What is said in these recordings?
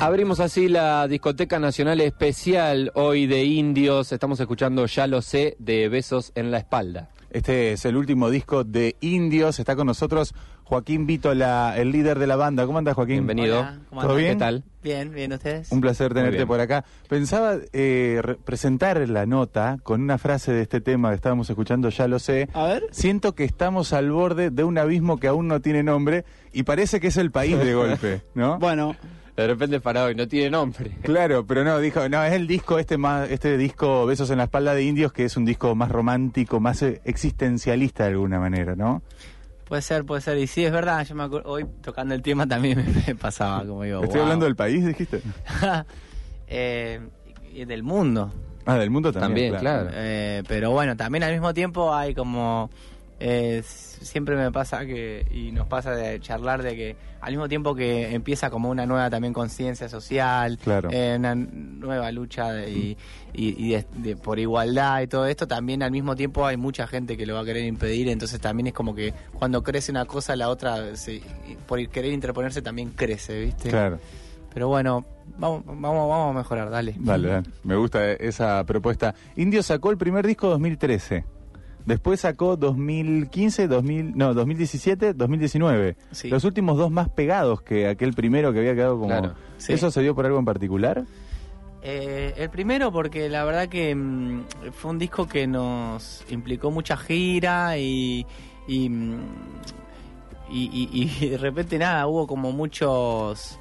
Abrimos así la discoteca nacional especial hoy de indios. Estamos escuchando Ya lo sé de Besos en la espalda. Este es el último disco de Indios. Está con nosotros Joaquín Vítola, el líder de la banda. ¿Cómo andas, Joaquín? Bienvenido. Hola, ¿cómo ¿Todo bien? ¿Qué tal? Bien, bien, ¿ustedes? Un placer tenerte por acá. Pensaba eh, re- presentar la nota con una frase de este tema que estábamos escuchando, ya lo sé. A ver. Siento que estamos al borde de un abismo que aún no tiene nombre y parece que es el país de golpe, ¿no? Bueno, De repente parado y no tiene nombre. Claro, pero no, dijo, no, es el disco este más, este disco Besos en la espalda de Indios, que es un disco más romántico, más eh, existencialista de alguna manera, ¿no? Puede ser, puede ser. Y sí, es verdad, yo me acuerdo, hoy tocando el tema también me, me pasaba, como digo, Estoy wow. hablando del país, dijiste. Eh, y del mundo. Ah, del mundo también. También, claro. Eh, pero bueno, también al mismo tiempo hay como... eh, siempre me pasa que, y nos pasa de charlar de que al mismo tiempo que empieza como una nueva también conciencia social, Claro. eh, una nueva lucha de- y, y- y de- de- por igualdad y todo esto, también al mismo tiempo hay mucha gente que lo va a querer impedir, entonces también es como que cuando crece una cosa, la otra, se- por querer interponerse, también crece, ¿viste? Claro. Pero bueno, vamos, vamos, vamos a mejorar, dale. Dale, dale. Me gusta esa propuesta. Indio sacó el primer disco 2013. Después sacó 2015, 2000, no, 2017, 2019. Sí. Los últimos dos más pegados que aquel primero que había quedado como... Claro. Sí. ¿Eso se dio por algo en particular? Eh, el primero porque la verdad que mm, fue un disco que nos implicó mucha gira y y, mm, y, y- y de repente nada, hubo como muchos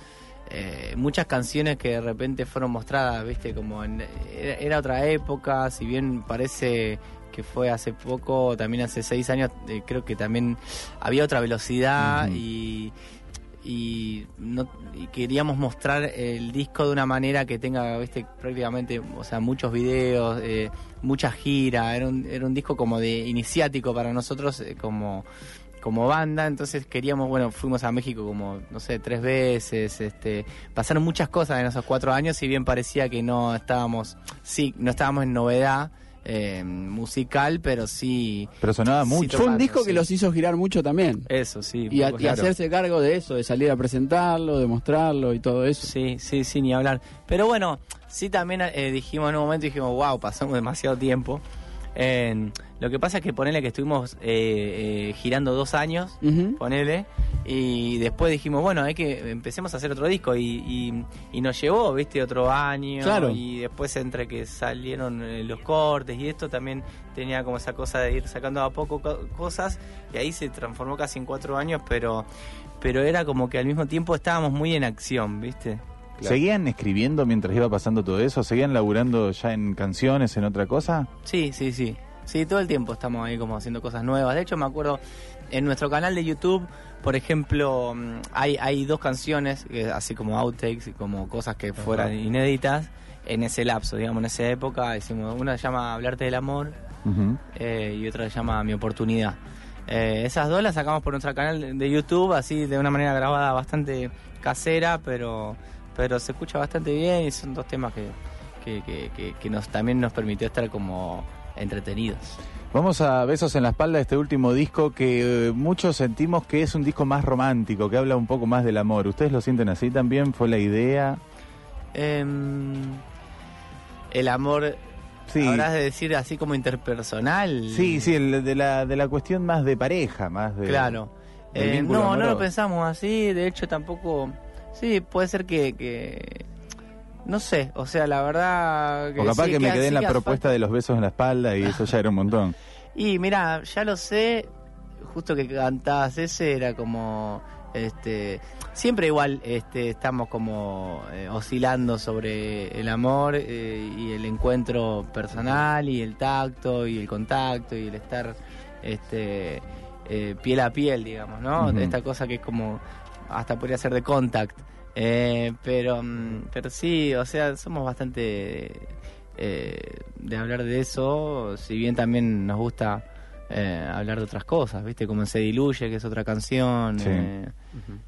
eh, muchas canciones que de repente fueron mostradas, viste, como en- era, era otra época, si bien parece que fue hace poco, también hace seis años, eh, creo que también había otra velocidad y y, no, y queríamos mostrar el disco de una manera que tenga viste prácticamente o sea muchos videos eh, mucha gira. Era un, era un disco como de iniciático para nosotros eh, como como banda. Entonces queríamos bueno fuimos a México como no sé tres veces este pasaron muchas cosas en esos cuatro años si bien parecía que no estábamos sí no estábamos en novedad eh, musical pero sí Pero sonaba Sí, mucho. fue un disco que los hizo girar mucho también. eso sí Y, a- hacerse cargo de eso, de salir a presentarlo, de mostrarlo y todo eso. Sí, sí, sí, ni hablar. Pero bueno, sí también eh, dijimos en un momento, dijimos, wow, pasamos demasiado tiempo. Eh, lo que pasa es que ponele que estuvimos eh, eh, girando dos años, ponele, y después dijimos, bueno, hay que empecemos a hacer otro disco y, y, y nos llevó, viste, otro año. Claro. Y después entre que salieron eh, los cortes y esto también tenía como esa cosa de ir sacando a poco co- cosas y ahí se transformó casi en cuatro años, pero, pero era como que al mismo tiempo estábamos muy en acción, viste. ¿Seguían escribiendo mientras iba pasando todo eso? ¿Seguían laburando ya en canciones, en otra cosa? Sí, sí, sí. Sí, todo el tiempo estamos ahí como haciendo cosas nuevas. De hecho, me acuerdo en nuestro canal de YouTube, por ejemplo, mm, hay, hay dos canciones, así como outtakes y como cosas que fueran inéditas, en ese lapso, digamos, en esa época. Hicimos, una se llama Hablarte del Amor eh, y otra se llama Mi Oportunidad. Eh, esas dos las sacamos por nuestro canal de YouTube, así de una manera grabada bastante casera, pero, pero se escucha bastante bien y son dos temas que, que, que- que- que nos, también nos permitió estar como entretenidos. Vamos a Besos en la espalda, este último disco que eh, muchos sentimos que es un disco más romántico, que habla un poco más del amor. ¿Ustedes lo sienten así también? ¿Fue la idea? Em, el amor, Sí. habrás de decir así como interpersonal. Sí, sí, el de, la, de la cuestión más de pareja, más de... Claro. Eh, no, no lo pensamos así, de hecho tampoco... Sí, puede ser que... que- no sé, o sea, la verdad... O capaz sí, que me quedé en la propuesta falta. de los besos en la espalda y eso ya era un montón. Y mira, ya lo sé, justo que cantabas ese era como... este Siempre igual este estamos como eh, oscilando sobre el amor eh, y el encuentro personal y el tacto y el contacto y el estar este eh, piel a piel, digamos, ¿no? Ujú. Esta cosa que es como hasta podría ser de contact. Eh, pero, mm, pero sí, o sea, somos bastante eh, de hablar de eso, si bien también nos gusta eh, hablar de otras cosas, ¿viste? Como en Se Diluye, que es otra canción. Sí. eh,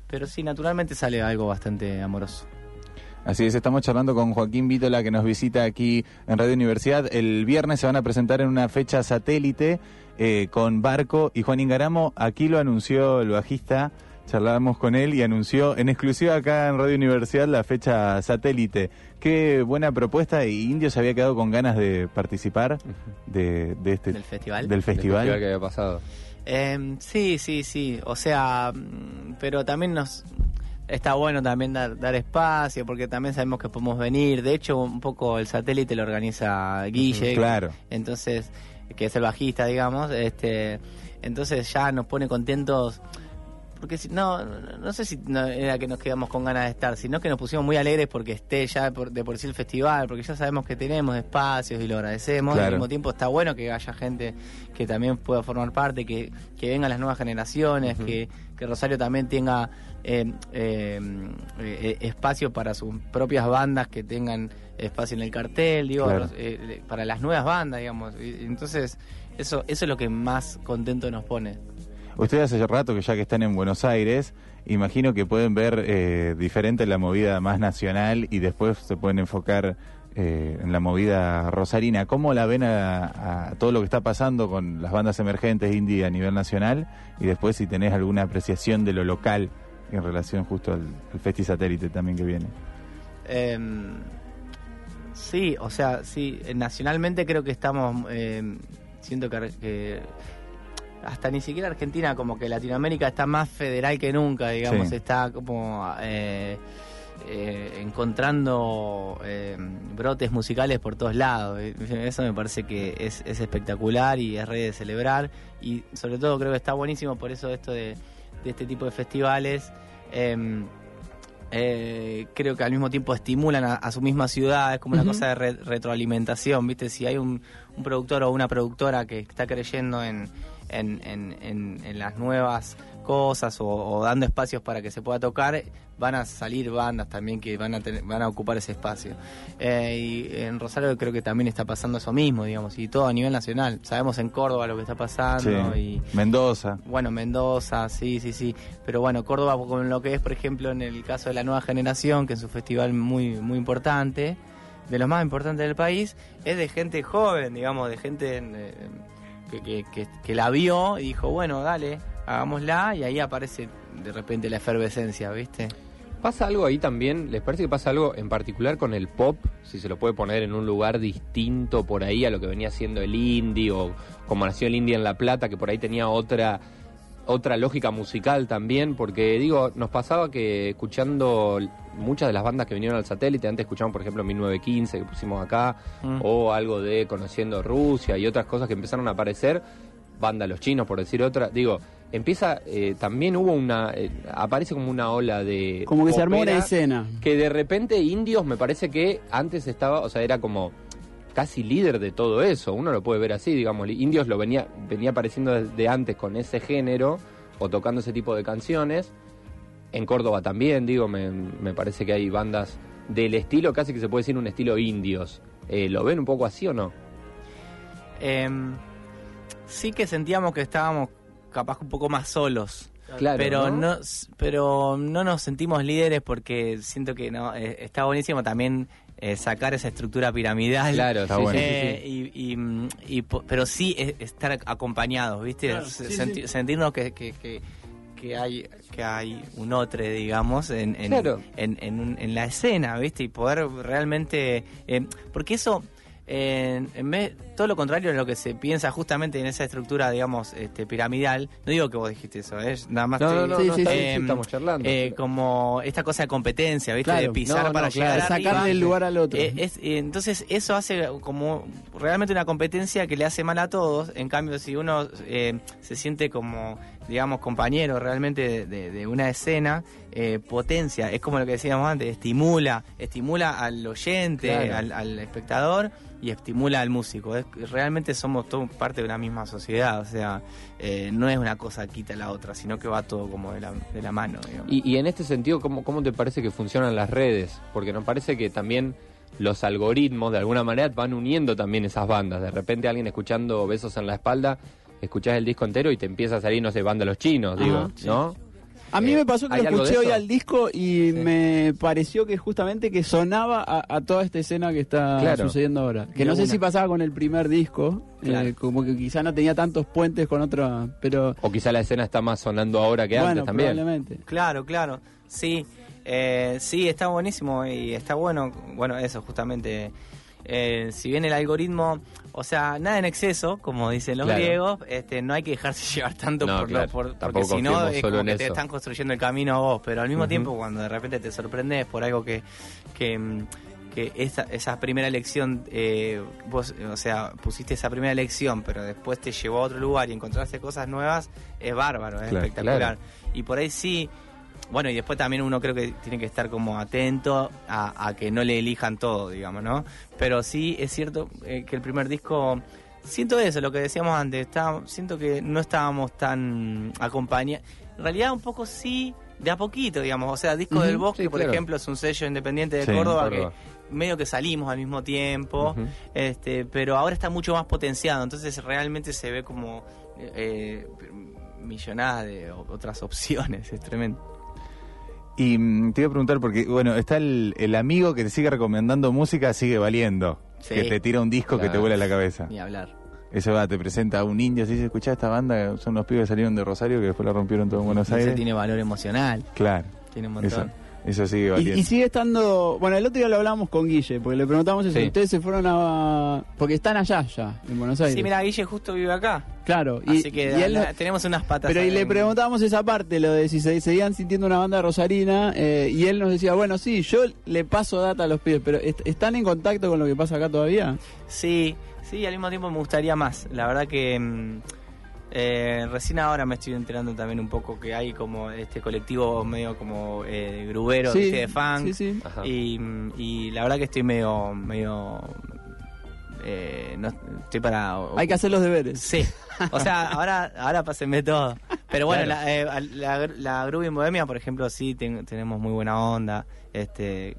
pero sí, naturalmente sale algo bastante amoroso. Así es, estamos charlando con Joaquín Vítola que nos visita aquí en Radio Universidad. El viernes se van a presentar en una fecha satélite eh, con Barco y Juan Ingaramo. Aquí lo anunció el bajista charlábamos con él y anunció en exclusiva acá en Radio Universidad la fecha satélite. Qué buena propuesta y Indio se había quedado con ganas de participar de, de este ¿Del festival? del El festival. que había pasado. Eh, sí, sí, sí. O sea, mm, pero también nos está bueno también dar, dar espacio porque también sabemos que podemos venir. De hecho, un poco el satélite lo organiza Guille. Claro. Entonces, que es el bajista, digamos. Este, entonces ya nos pone contentos. Porque si, no, no, sé si no era que nos quedamos con ganas de estar, sino que nos pusimos muy alegres porque esté ya por- de por sí el festival, porque ya sabemos que tenemos espacios y lo agradecemos. Claro. Al mismo tiempo está bueno que haya gente que también pueda formar parte, que, que vengan las nuevas generaciones, que, que Rosario también tenga eh, eh, eh, espacio para sus propias bandas, que tengan espacio en el cartel, digo, Claro. eh, para las nuevas bandas, digamos. Entonces, eso, eso es lo que más contento nos pone. Ustedes hace rato que ya que están en Buenos Aires, imagino que pueden ver eh, diferente la movida más nacional y después se pueden enfocar eh, en la movida rosarina. ¿Cómo la ven a, todo lo que está pasando con las bandas emergentes indie a nivel nacional? Y después si tenés alguna apreciación de lo local en relación justo al, al Festi Satélite también que viene. Em, sí, o sea, sí, eh, nacionalmente creo que estamos, em, siento que hasta ni siquiera Argentina, como que Latinoamérica está más federal que nunca, digamos, Sí. está como eh, eh, encontrando em, brotes musicales por todos lados. Eh, Eso me parece que es, es espectacular y es re de celebrar y sobre todo creo que está buenísimo por eso esto de, de este tipo de festivales. Eh, creo que al mismo tiempo estimulan a, a su misma ciudad, es como una cosa de re- retroalimentación, ¿viste? Si hay un, un productor o una productora que está creyendo en, en, en- en- en las nuevas cosas o, o dando espacios para que se pueda tocar, van a salir bandas también que van a, tener- van a ocupar ese espacio. Eh, y en Rosario creo que también está pasando eso mismo, digamos, y todo a nivel nacional. Sabemos en Córdoba lo que está pasando Sí. y... Mendoza. Bueno, Mendoza, sí, sí, sí. Pero bueno, Córdoba con lo que es, por ejemplo, en el caso de la nueva generación, que es un festival muy, muy importante, de los más importantes del país, es de gente joven, digamos, de gente eh, que, que, que- que la vio y dijo, bueno, dale, hagámosla, y ahí aparece de repente la efervescencia, ¿viste? ¿Pasa algo ahí también? ¿Les parece que pasa algo en particular con el pop? Si se lo puede poner en un lugar distinto por ahí a lo que venía siendo el indie o como nació el indie en La Plata, que por ahí tenía otra otra lógica musical también, porque digo, nos pasaba que escuchando muchas de las bandas que vinieron al satélite, antes escuchamos por ejemplo 1915 que pusimos acá, Mm. o algo de Conociendo Rusia y otras cosas que empezaron a aparecer, banda Los Chinos por decir otra, digo, empieza, eh, también hubo una, eh, aparece como una ola de... Como que se armó una popera, escena. que de repente Indios me parece que antes estaba, o sea, era como casi líder de todo eso, uno lo puede ver así, digamos, Indios lo venía venía apareciendo desde antes con ese género o tocando ese tipo de canciones. En Córdoba también, digo, me, me parece que hay bandas del estilo, casi que se puede decir un estilo indios. Eh, ¿Lo ven un poco así o no? Em, sí que sentíamos que estábamos capaz un poco más solos. Claro, pero ¿no? ¿no? pero no nos sentimos líderes porque siento que no eh, está buenísimo también eh, sacar esa estructura piramidal Claro, Está sí, bueno. sí, sí, Eh, sí. y, y, mm, y pero sí es- estar acompañados viste Claro, Se- sí, senti- sí. sentirnos que, que, que, que hay que hay un otro digamos en en, Claro. en, en un- en la escena viste y poder realmente eh, porque eso en, en vez, todo lo contrario de lo que se piensa justamente en esa estructura, digamos, este, piramidal. No digo que vos dijiste eso, ¿eh? nada más. No, te- no, no, Sí, no, sí, estamos charlando. eh, como esta cosa de competencia, ¿viste? Claro. De pisar para llegar claro. arriba. Sacarle el lugar al otro. Eh, es- eh, entonces eso hace como realmente una competencia que le hace mal a todos. En cambio, si uno eh, se siente como, digamos, compañero realmente de, de- de una escena, eh, potencia, es como lo que decíamos antes, estimula, estimula al oyente, Claro. al, al espectador y estimula al músico. Es- realmente somos todos parte de una misma sociedad, o sea, eh, no es una cosa quita la otra, sino que va todo como de la, de la mano. Y, y en este sentido, ¿cómo, ¿cómo te parece que funcionan las redes? Porque nos parece que también los algoritmos de alguna manera van uniendo también esas bandas. De repente alguien escuchando Besos en la espalda, escuchás el disco entero y te empieza a salir, no sé, banda Los Chinos, Ajá, digo, sí. ¿no? A mí Eh, me pasó que ¿hay lo escuché hoy al disco y me pareció que justamente que sonaba a, a toda esta escena que está Claro. sucediendo ahora. Que De no sé si pasaba con el primer disco, Claro. Eh, como que quizá no tenía tantos puentes con otro, pero O quizá la escena está más sonando ahora que bueno, antes también. probablemente. Claro, claro. Sí, eh, sí, está buenísimo y está bueno. Bueno, eso justamente. Eh, si bien el algoritmo, o sea, nada en exceso, como dicen los Claro. griegos, este, no hay que dejarse llevar tanto No, por, lo- por- porque si no es como que te están construyendo el camino a vos, pero al mismo tiempo cuando de repente te sorprendes por algo que, que, mm, que esa, esa primera elección, eh, vos, o sea, pusiste esa primera elección, pero después te llevó a otro lugar y encontraste cosas nuevas, es bárbaro, es Claro, espectacular. claro. Y por ahí sí, bueno, y después también uno creo que tiene que estar como atento a, a que no le elijan todo, digamos, ¿no? Pero sí es cierto eh, que el primer disco, siento eso, lo que decíamos antes, está- siento que no estábamos tan acompañados. En realidad un poco sí, de a poquito, digamos. O sea, Disco del Bosque, sí, por claro. ejemplo, es un sello independiente de Sí, Córdoba, Córdoba. que medio que salimos al mismo tiempo, este, pero ahora está mucho más potenciado, entonces realmente se ve como eh, millonada de o- otras opciones, es tremendo. Y mm, te iba a preguntar, porque, bueno, está el, el amigo que te sigue recomendando música, sigue valiendo. Sí. Que te tira un disco que te vuela la cabeza. Ni hablar. Ese va, te presenta a un indio, si se escucha esta banda, son los pibes que salieron de Rosario que después la rompieron todo en Buenos Ese Aires. tiene valor emocional, Claro, tiene un eso, montón. eso sigue Y, valiendo. y sigue estando. Bueno, el otro día lo hablamos con Guille, porque le preguntamos eso. Sí. Ustedes se fueron a. Porque están allá, ya, en Buenos Aires. Sí, mira, Guille justo vive acá, Claro. Y, así que y él la- no- tenemos unas patas. Pero y le preguntábamos esa parte, lo de si se seguían sintiendo una banda rosarina, eh, y él nos decía, bueno, sí, yo le paso data a los pibes, pero ¿est- ¿están en contacto con lo que pasa acá todavía? Sí, sí, al mismo tiempo me gustaría más. La verdad que mm, eh, recién ahora me estoy enterando también un poco que hay como este colectivo medio como eh, grubero, ¿viste? de funk. sí, sí. Y, y la verdad que estoy medio, medio, eh, no, estoy para. Hay que hacer los deberes. Sí, o sea, ahora, ahora pásenme todo. Pero bueno, Claro. la, eh, la, la en Bohemia, por ejemplo, sí ten- tenemos muy buena onda. Este,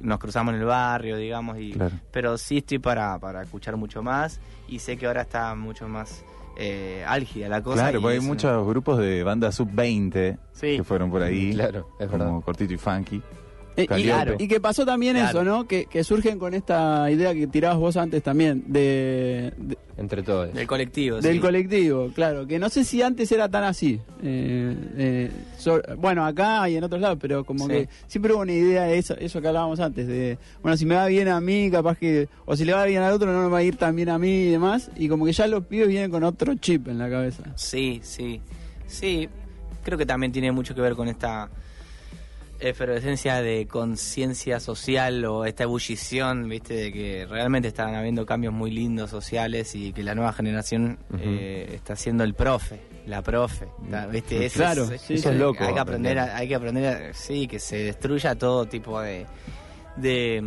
nos cruzamos en el barrio, digamos, y Claro. pero sí estoy para, para escuchar mucho más y sé que ahora está mucho más eh, álgida la cosa. Claro, porque hay muchos grupos de banda sub-20 Sí. que fueron por ahí, Claro, es como verdad. Cortito y Funky. Y, Calliope. y que pasó también Claro. eso, ¿no? Que, que surgen con esta idea que tirabas vos antes también, de, de- Entre todos. Del colectivo, del sí. colectivo, claro, que no sé si antes era tan así. Eh, eh, so- bueno, acá y en otros lados, pero como Sí. que siempre hubo una idea de eso, eso que hablábamos antes, de, bueno, si me va bien a mí, capaz que, o si le va bien al otro, no me va a ir tan bien a mí y demás, y como que ya los pibes vienen con otro chip en la cabeza. Sí, sí. Sí, creo que también tiene mucho que ver con esta efervescencia de conciencia social o esta ebullición, viste, de que realmente están habiendo cambios muy lindos sociales y que la nueva generación eh, está siendo el profe, la profe, viste, Eso Claro, es- sí, Eso es sí. loco. hay que aprender, a, hay que aprender, a- sí, que se destruya todo tipo de, de,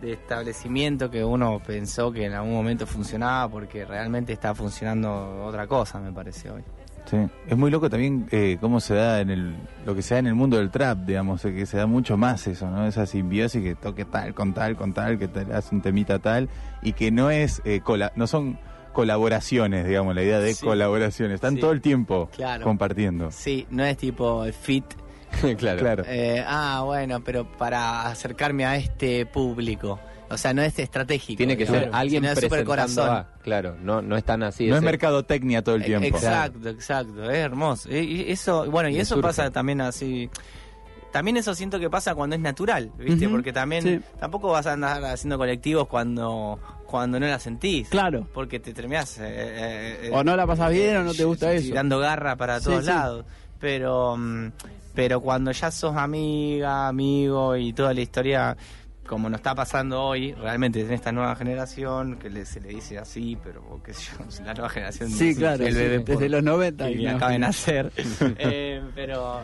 de establecimiento que uno pensó que en algún momento funcionaba porque realmente está funcionando otra cosa, me parece hoy. Sí. Es muy loco también eh, cómo se da en el lo que se da en el mundo del trap, digamos, eh, que se da mucho más eso, ¿no? Esa simbiosis que toque tal con tal con tal, que te hace un temita tal y que no es eh, cola- no son colaboraciones, digamos, la idea de Sí. colaboraciones, están Sí. todo el tiempo Claro. compartiendo. Sí, no es tipo el fit. claro. Claro. eh, ah, bueno, pero para acercarme a este público. O sea, no es estratégico. Tiene que digamos, ser alguien sino presentando corazón. a- Claro, no, no es tan así. no es mercadotecnia todo el Eh, tiempo. Exacto, exacto, es hermoso. Y- y eso, bueno, y eso surge. pasa también así. También eso siento que pasa cuando es natural, ¿viste? Porque también sí. tampoco vas a andar haciendo colectivos cuando cuando no la sentís. Claro. Porque te terminás eh, eh, eh, O no la pasás bien o no te gusta sí, eso. Dando garra para todos sí. lados. Pero mm, pero cuando ya sos amiga, amigo y toda la historia como nos está pasando hoy, realmente en esta nueva generación, que le- se le dice así, pero qué sé yo, la nueva generación Sí, claro, el sí, bebé desde los 90. que y no. acaba de nacer. Eh, pero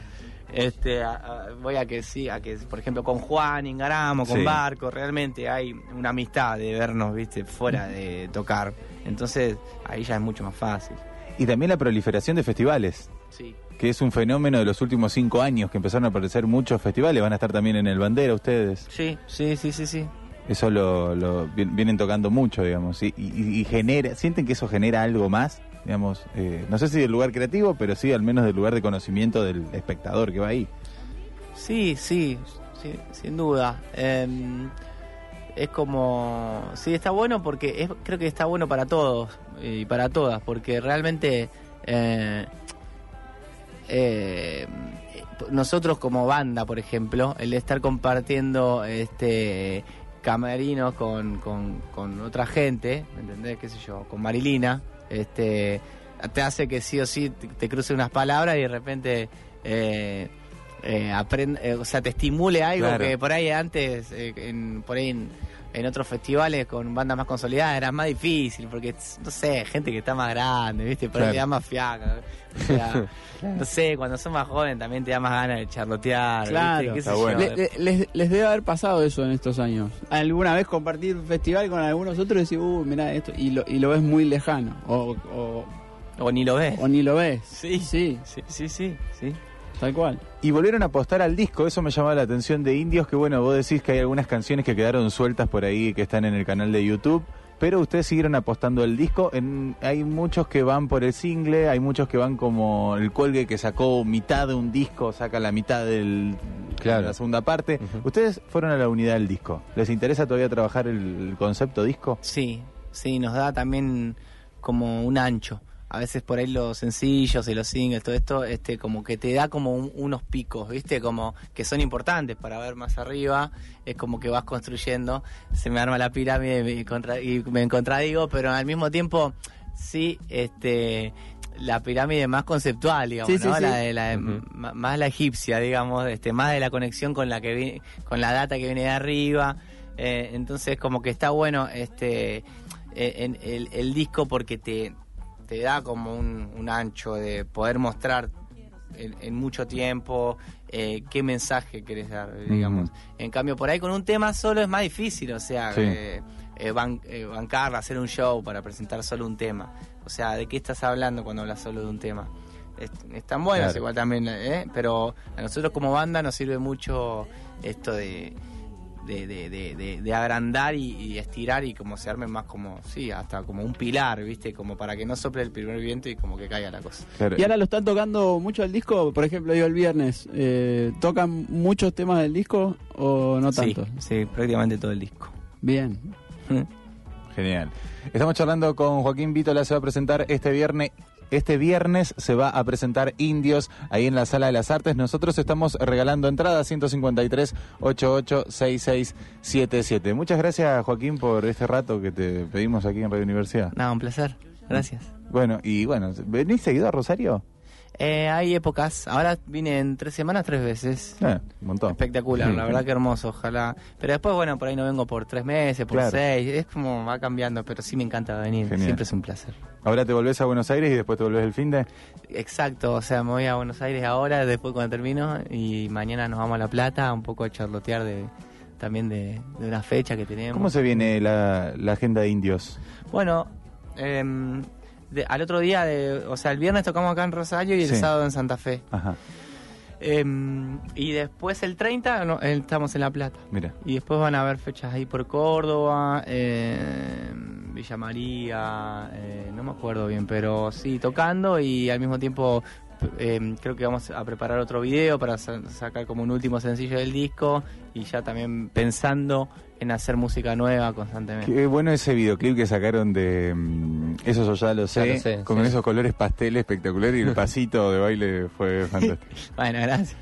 este a- a- voy a que sí, a que por ejemplo con Juan Ingaramo, con Sí. Barco, realmente hay una amistad de vernos, viste, fuera de tocar. Entonces ahí ya es mucho más fácil. Y también la proliferación de festivales, Sí. Que es un fenómeno de los últimos cinco años que empezaron a aparecer muchos festivales, van a estar también en el Bandera ustedes. Sí, sí, sí, sí, sí. Eso lo, lo vi- vienen tocando mucho, digamos, y, y- y genera, sienten que eso genera algo más, digamos, eh, no sé si del lugar creativo, pero sí al menos del lugar de conocimiento del espectador que va ahí. Sí, sí, sí, sin duda. Em, es como, sí, está bueno porque es, creo que está bueno para todos y para todas, porque realmente eh, eh, nosotros como banda, por ejemplo, el estar compartiendo este camerinos con, con, con otra gente, ¿me entendés? ¿Qué sé yo? Con Marilina, este te hace que sí o sí te, te cruce unas palabras y de repente eh, eh, aprende, eh, o sea, te estimule algo Claro. que por ahí antes, eh, en, por ahí en, en otros festivales con bandas más consolidadas era más difícil, porque, no sé, gente que está más grande, ¿viste? Por ahí Claro. te da más fiaca. O sea, no sé, cuando sos más joven también te da más ganas de charlotear, ¿viste? Claro. ¿Qué sé Está yo? bueno. Le- le- les, les debe haber pasado eso en estos años. ¿Alguna vez compartir un festival con algunos otros y decir, uh, mira esto, y lo, y lo ves muy lejano? O, o, O ni lo ves. o ni lo ves. Sí. Sí, Sí, sí, sí, sí. Tal cual. Y volvieron a apostar al disco, eso me llamaba la atención de Indios, que bueno, vos decís que hay algunas canciones que quedaron sueltas por ahí, que están en el canal de YouTube, pero ustedes siguieron apostando al disco. En, hay muchos que van por el single, hay muchos que van como el cuelgue que sacó mitad de un disco, saca la mitad del, Claro. de la segunda parte. Ustedes fueron a la unidad del disco. ¿Les interesa todavía trabajar el, el concepto disco? Sí, sí, nos da también como un ancho. A veces por ahí los sencillos y los singles, todo esto, este, como que te da como un- unos picos, ¿viste? Como que son importantes para ver más arriba. Es como que vas construyendo, se me arma la pirámide y me, contra- y me contradigo, pero al mismo tiempo, sí, este la pirámide más conceptual, digamos, Sí, ¿no? sí. La de la, más la egipcia, digamos, este, más de la conexión con la que vi- con la data que viene de arriba. Eh, entonces, como que está bueno este eh, en el, el disco porque te, te da como un, un ancho de poder mostrar en, en mucho tiempo eh, qué mensaje querés dar, digamos. En cambio, por ahí con un tema solo es más difícil, o sea, Sí. eh, eh, ban- bancarla, hacer un show para presentar solo un tema. O sea, ¿de qué estás hablando cuando hablas solo de un tema? Es- están buenas Claro. igual también, ¿eh? pero a nosotros como banda nos sirve mucho esto de, de, de, de- de- de agrandar y, y estirar y como se arme más como, sí, hasta como un pilar, ¿viste? Como para que no sople el primer viento y como que caiga la cosa. Claro. Y ahora lo están tocando mucho el disco, por ejemplo, yo el viernes, eh, ¿tocan muchos temas del disco o no tanto? Sí, sí, prácticamente todo el disco. Bien. Genial. Estamos charlando con Joaquín Vítola, se va a presentar este viernes. Este viernes se va a presentar Indios ahí en la Sala de las Artes. Nosotros estamos regalando entradas 153 88 6677. Muchas gracias Joaquín por este rato que te pedimos aquí en Radio Universidad. Nada, un placer. Gracias. Bueno, y bueno, ¿venís seguido a Rosario? Eh, hay épocas. Ahora vine en tres semanas, tres veces. Eh, un montón. Espectacular, la verdad que hermoso, ojalá. Pero después, bueno, por ahí no vengo por tres meses, por Claro. seis. Es como va cambiando, pero sí me encanta venir. Genial. Siempre es un placer. Ahora te volvés a Buenos Aires y después te volvés el fin de... Exacto, o sea, me voy a Buenos Aires ahora, después cuando termino, y mañana nos vamos a La Plata, un poco a charlotear de también de, de una fecha que tenemos. ¿Cómo se viene la, la agenda de Indios? Bueno, em, de- al otro día, de, o sea, el viernes tocamos acá en Rosario y el Sí. sábado en Santa Fe. Ajá, Em, y después el 30 no, eh, estamos en La Plata. mira. Y después van a haber fechas ahí por Córdoba, eh, Villa María, eh, no me acuerdo bien, pero sí, tocando y al mismo tiempo eh, creo que vamos a preparar otro video para sa- sacar como un último sencillo del disco y ya también pensando en hacer música nueva constantemente. Qué bueno ese videoclip que sacaron de... eso yo ya lo sé, Ya lo sé, con sí. esos colores pastel espectacular y el pasito de baile fue fantástico. Bueno, gracias.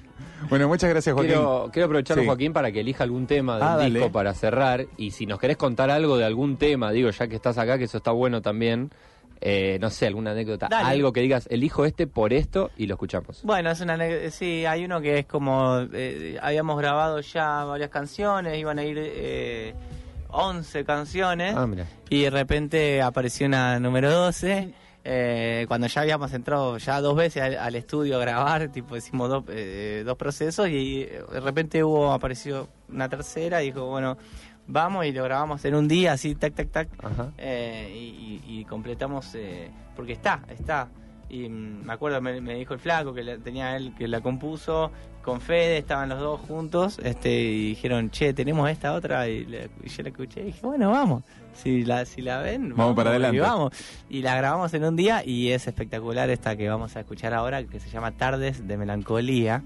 Bueno, muchas gracias Joaquín. Quiero, quiero aprovechar, Sí. Joaquín, para que elija algún tema del Ah, dale. disco para cerrar. Y si nos querés contar algo de algún tema, digo, ya que estás acá, que eso está bueno también. eh, no sé, alguna anécdota, Dale. algo que digas, elijo este por esto y lo escuchamos. Bueno, es una ane- sí, hay uno que es como eh, habíamos grabado ya varias canciones, iban a ir eh, 11 canciones Ah, y de repente apareció una número 12. eh, cuando ya habíamos entrado ya dos veces al, al estudio a grabar, tipo hicimos dos, eh, dos procesos y eh, de repente hubo apareció una tercera y dijo, bueno, vamos y lo grabamos en un día, así, tac, tac, tac. Eh, y, y- y completamos porque está, está. Y me acuerdo, me, me dijo el flaco que la- tenía él que la compuso con Fede, estaban los dos juntos, este, y dijeron, che, tenemos esta otra, y, la- y yo la escuché y dije, bueno, vamos, si la, si la ven, Vamos para adelante. Y vamos. Y la grabamos en un día y es espectacular esta que vamos a escuchar ahora, que se llama Tardes de Melancolía,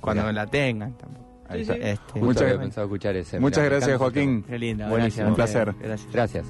cuando Mirá. la tengan tampoco. Ahí está. Este, Muchas- pensado escuchar ese. Muchas gracias, Joaquín. Qué lindo. Buenísimo, un placer. Gracias.